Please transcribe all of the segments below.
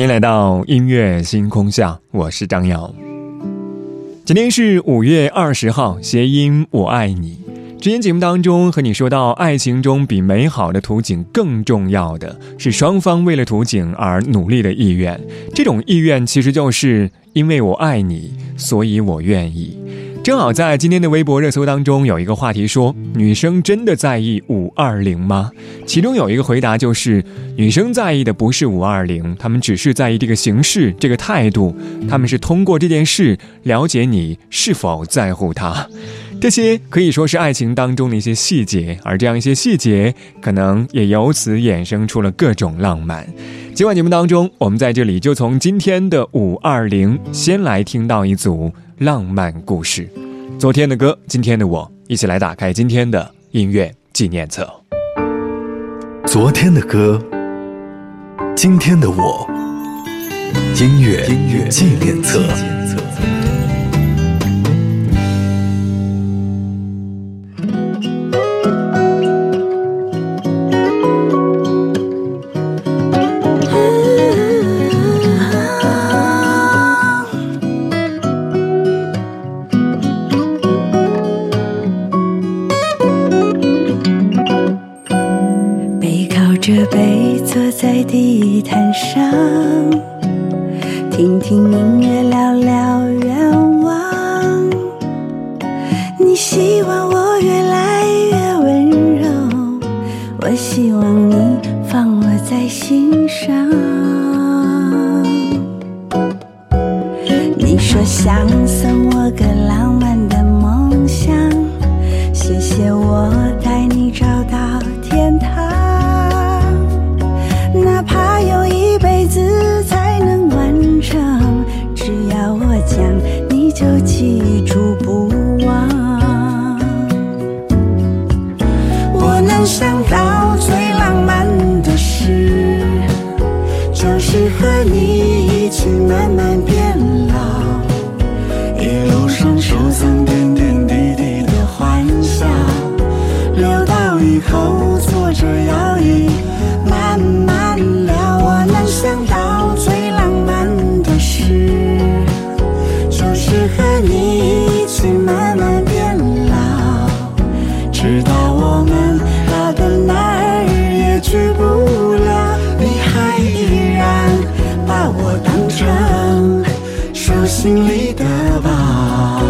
欢迎来到音乐星空下，我是张瑶。今天是五月二十号，谐音“我爱你”。之前节目当中和你说到，爱情中比美好的图景更重要的是双方为了图景而努力的意愿。这种意愿其实就是因为我爱你，所以我愿意。正好在今天的微博热搜当中有一个话题说：女生真的在意五二零吗？其中有一个回答就是：女生在意的不是五二零，她们只是在意这个形式、这个态度。她们是通过这件事了解你是否在乎她。这些可以说是爱情当中的一些细节，而这样一些细节，可能也由此衍生出了各种浪漫。今晚节目当中，我们在这里就从今天的五二零，先来听到一组。浪漫故事，昨天的歌，今天的我，一起来打开今天的音乐纪念册。昨天的歌，今天的我，音乐纪念册。记得吧。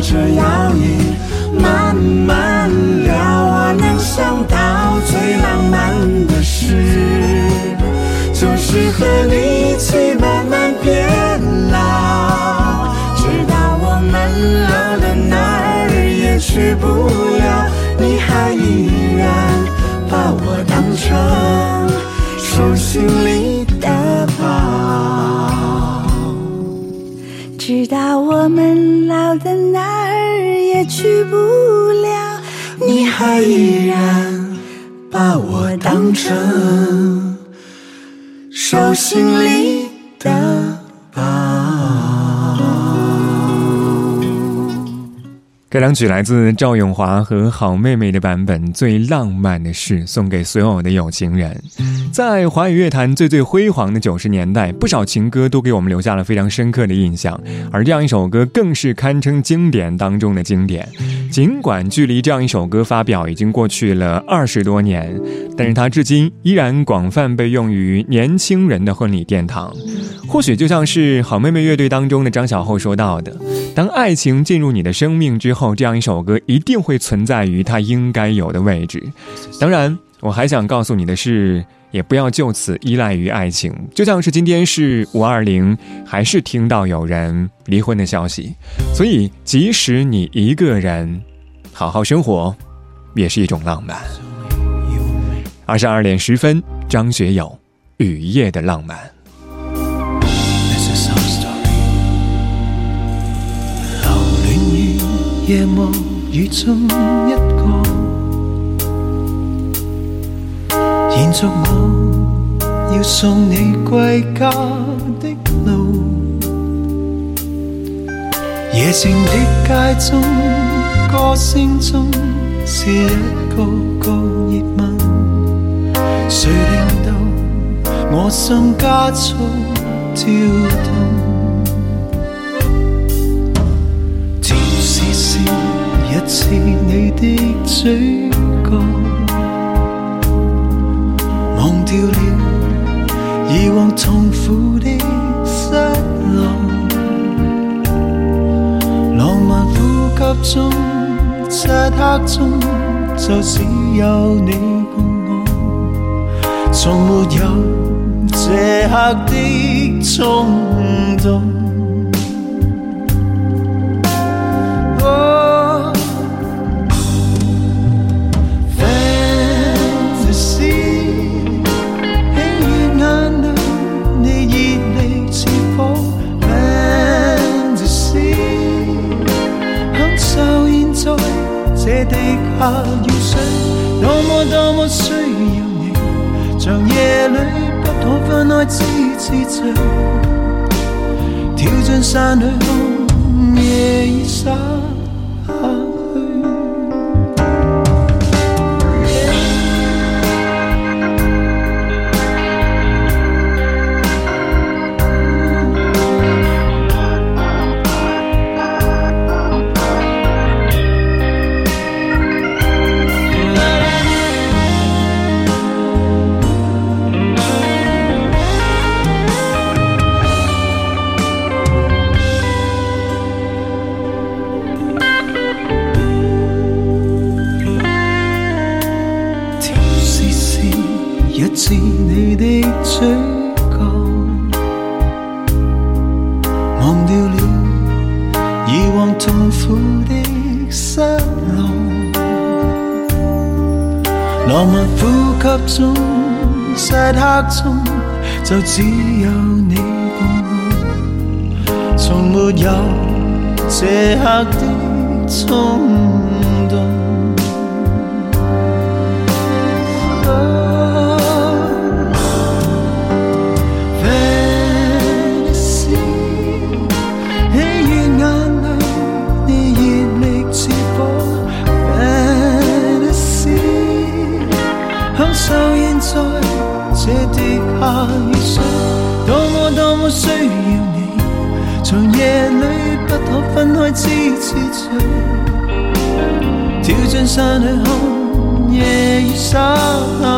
着摇椅不了，你还依然把我当成手心里该两曲来自赵咏华和好妹妹的版本，《最浪漫的事》送给所有的有情人。在华语乐坛最最辉煌的九十年代，不少情歌都给我们留下了非常深刻的印象，而这样一首歌更是堪称经典当中的经典。尽管距离这样一首歌发表已经过去了二十多年，但是它至今依然广泛被用于年轻人的婚礼殿堂。或许就像是好妹妹乐队当中的张小厚说到的：“当爱情进入你的生命之后，后这样一首歌一定会存在于它应该有的位置。”当然，我还想告诉你的是，也不要就此依赖于爱情。就像是今天是五二零，还是听到有人离婚的消息，所以即使你一个人好好生活，也是一种浪漫。二十二点十分，张学友《雨夜的浪漫》。夜幕雨中一个，延续我要送你归家的路。夜静的街中，歌声中是一个个热吻，誰令到我心加速跳動？一次你的嘴角，忘掉了以往痛苦的失落。浪漫呼吸中，漆黑中，就只有你共我，从没有这刻的冲动。地下雨水，多么多么需要你，长夜里不可分开痴痴醉，跳进山里看夜已深浪漫呼吸中，漆黑中，就只有你共我，从没有这刻的冲动。就现在，这地下雨水多么多么需要你。从夜里不可分开，痴痴醉，跳进山里看夜雨洒下。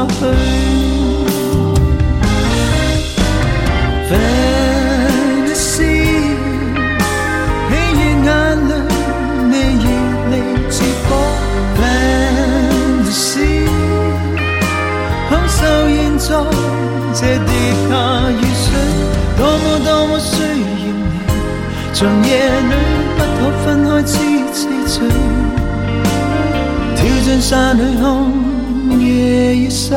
长夜里不可分开痴痴醉。跳进山里看，夜已洒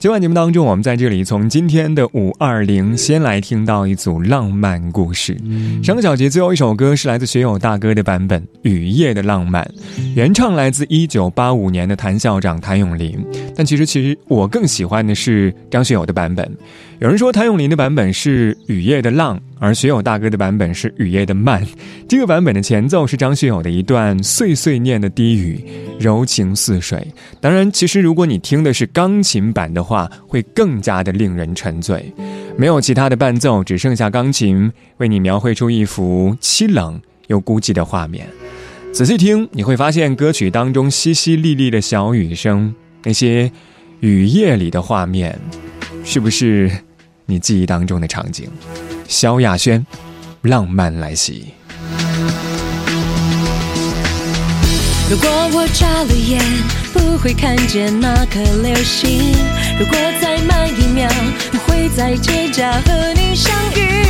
今晚节目当中，我们在这里从今天的五二零先来听到一组浪漫故事。上个小节最后一首歌是来自学友大哥的版本《雨夜的浪漫》，原唱来自一九八五年的谭校长谭咏麟。但其实，其实我更喜欢的是张学友的版本。有人说谭咏麟的版本是《雨夜的浪》，而学友大哥的版本是《雨夜的慢》。这个版本的前奏是张学友的一段碎碎念的低语，柔情似水。当然，其实如果你听的是钢琴版的话，会更加的令人沉醉。没有其他的伴奏，只剩下钢琴，为你描绘出一幅凄冷又孤寂的画面。仔细听，你会发现歌曲当中淅淅沥沥的小雨声，那些雨夜里的画面，是不是？你记忆当中的场景，萧亚轩，浪漫来袭。如果我眨了眼，不会看见那颗流星。如果再慢一秒，不会在街角和你相遇。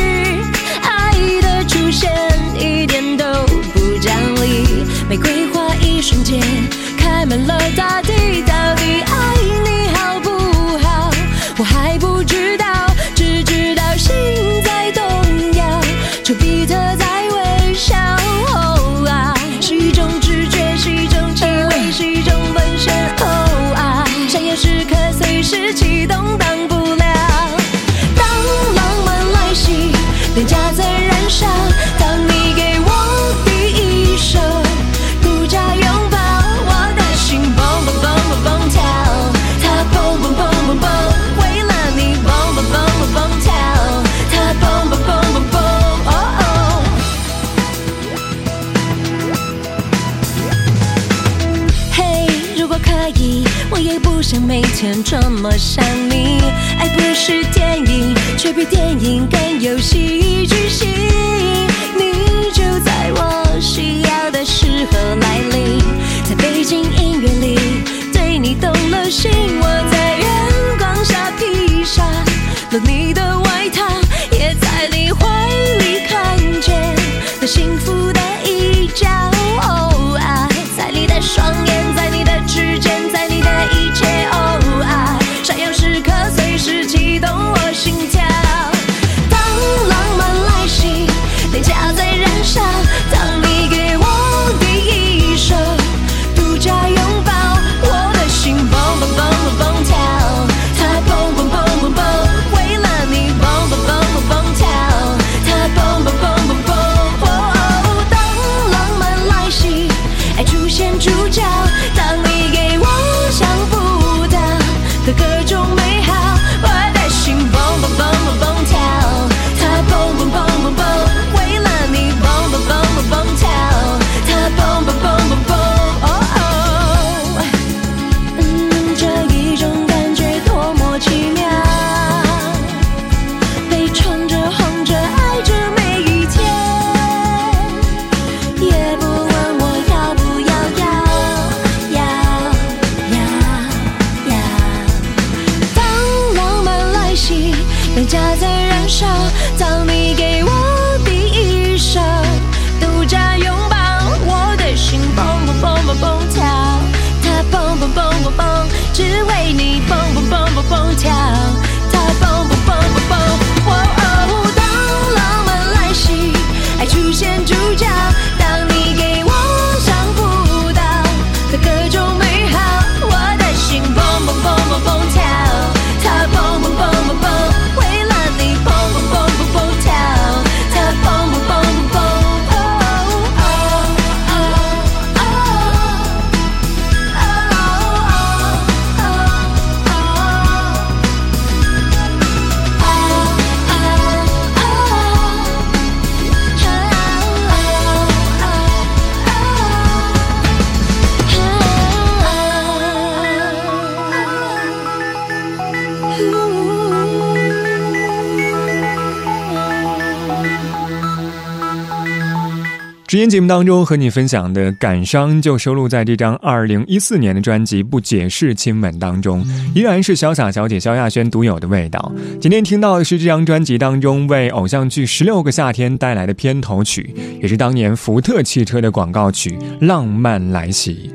我也不想每天这么想你。爱不是电影，却比电影更有戏剧性。你就在我需要的时候来临，在背景音乐里对你动了心，我在月光下披上了你之前节目当中和你分享的《感伤》就收录在这张二零一四年的专辑《不解释亲吻》当中，依然是潇洒小姐萧亚轩独有的味道。今天听到的是这张专辑当中为偶像剧《十六个夏天》带来的片头曲，也是当年福特汽车的广告曲《浪漫来袭》。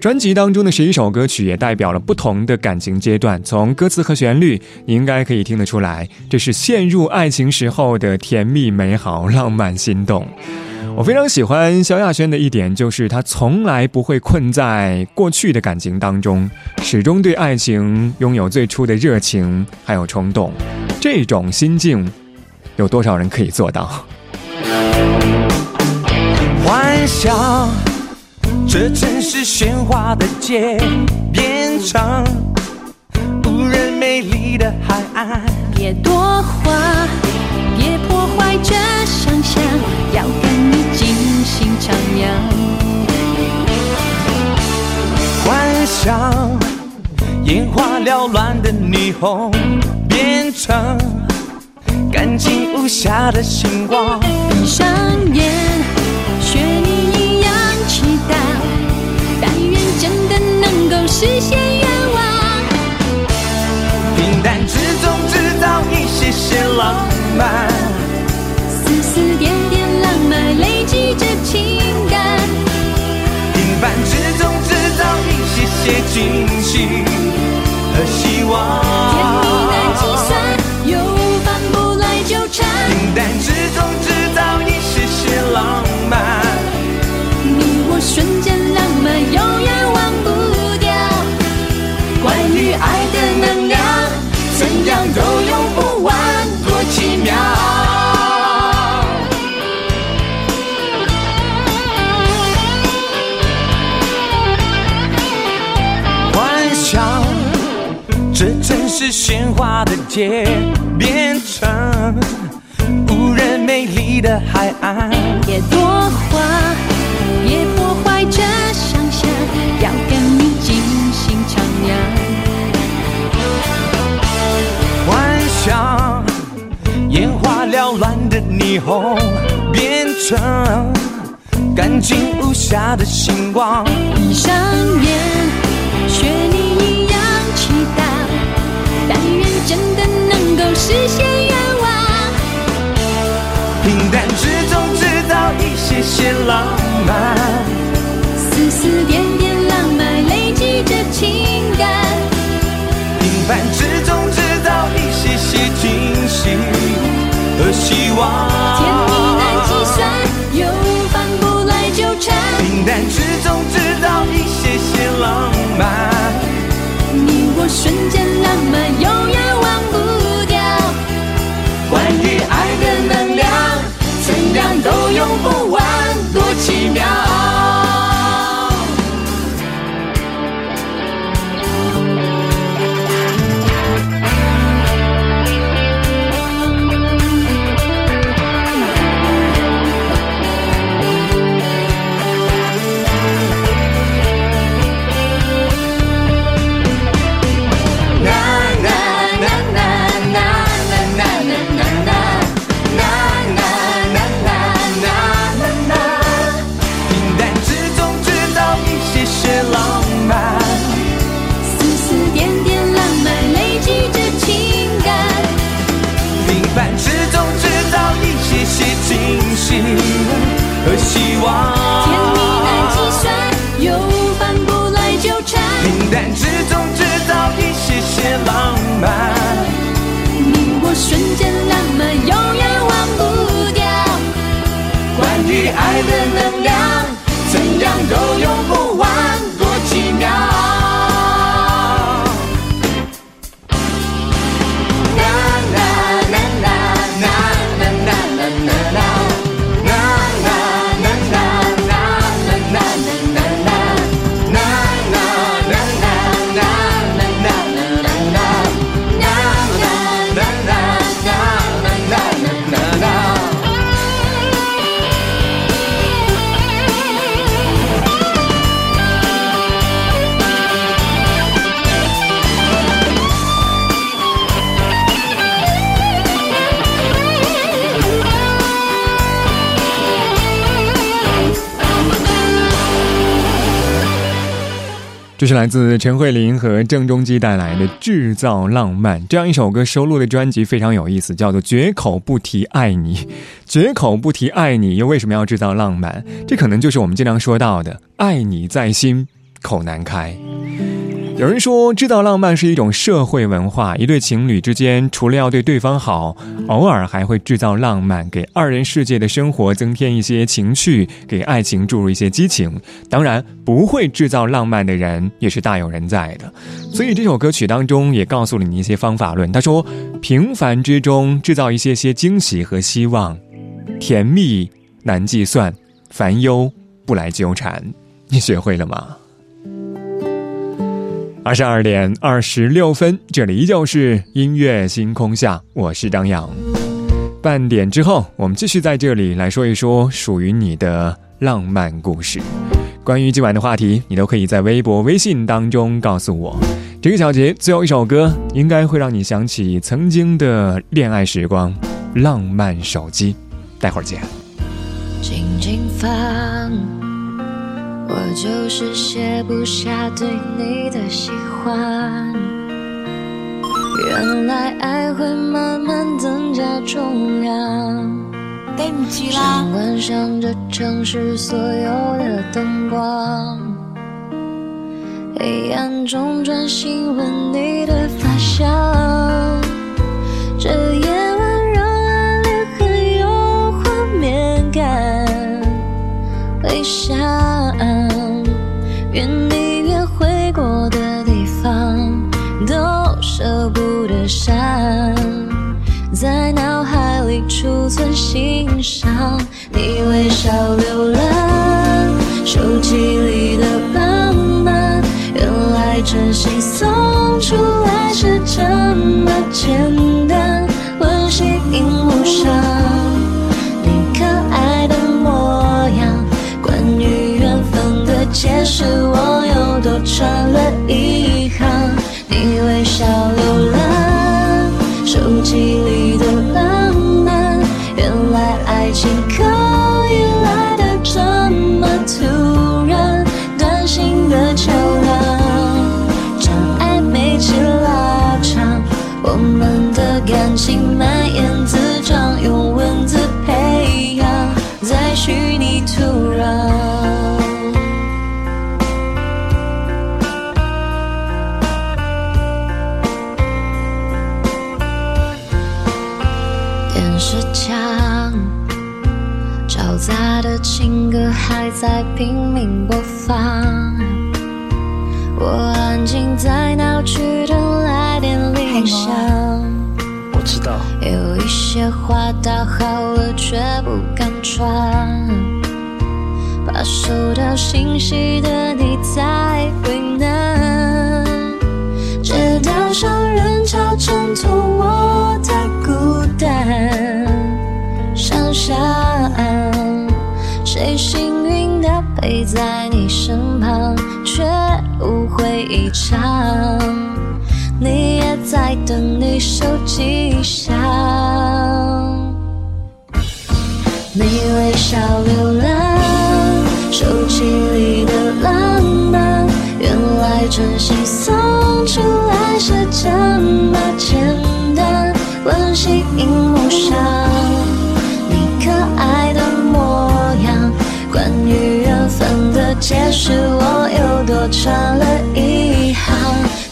专辑当中的十一首歌曲也代表了不同的感情阶段，从歌词和旋律，你应该可以听得出来，这是陷入爱情时候的甜蜜、美好、浪漫、心动。我非常喜欢萧亚轩的一点，就是她从来不会困在过去的感情当中，始终对爱情拥有最初的热情还有冲动。这种心境，有多少人可以做到？幻想，这城市喧哗的街变成无人美丽的海岸。别多话，别破坏这想象，要徜徉。幻想，眼花缭乱的霓虹变成干净无瑕的星光。闭上眼，学你一样祈祷，但愿真的能够实现愿望。平淡之中制造一些些浪漫，丝丝和希望。喧哗的街变成无人美丽的海岸。别多话，别破坏这想象，要跟你尽情徜徉。幻想眼花缭乱的霓虹变成干净无瑕的星光。闭上眼，实现愿望。平淡之中制造一些些浪漫，丝丝点点浪漫累积着情感，平凡之中制造一些些惊喜和希望。甜蜜难计算，又反不来纠缠。平淡之中制造一些些浪漫，你我瞬间这是来自陈慧琳和郑中基带来的《制造浪漫》这样一首歌收录的专辑非常有意思，叫做《绝口不提爱你》。绝口不提爱你，又为什么要制造浪漫？这可能就是我们经常说到的“爱你在心，口难开”。有人说，制造浪漫是一种社会文化。一对情侣之间，除了要对对方好，偶尔还会制造浪漫，给二人世界的生活增添一些情趣，给爱情注入一些激情。当然，不会制造浪漫的人也是大有人在的。所以，这首歌曲当中也告诉了你一些方法论。他说：“平凡之中制造一些些惊喜和希望，甜蜜难计算，烦忧不来纠缠。”你学会了吗？二十二点二十六分，这里依旧是音乐星空下，我是张扬。半点之后，我们继续在这里来说一说属于你的浪漫故事。关于今晚的话题，你都可以在微博、微信当中告诉我。这个小节最后一首歌，应该会让你想起曾经的恋爱时光，《浪漫手机》。待会儿见。静静放。我就是卸不下对你的喜欢，原来爱会慢慢增加重量。对不起啦。想关上这城市所有的灯光，黑暗中专心闻你的发香。欣赏你微笑浏览手机里的浪漫，原来真心送出来是这么简单，温馨荧幕上。你可爱的模样，关于缘分的解释我又多传了一拼命播放，我安静在闹区等来电铃响。我知道，有一些话打好了却不敢传，怕收到信息的你在为难。街道上人潮衬托我的孤单，想象。陪在你身旁，却误会一场。你也在等你手机响，你微笑浏览手机里的浪漫，原来真心送出来是这么简单，温馨荧幕上。解释，我又多传了一行。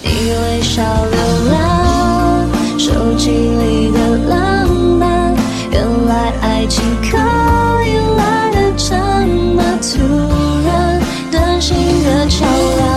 你微笑浏览手机里的浪漫，原来爱情可以来的这么突然，短信的桥梁。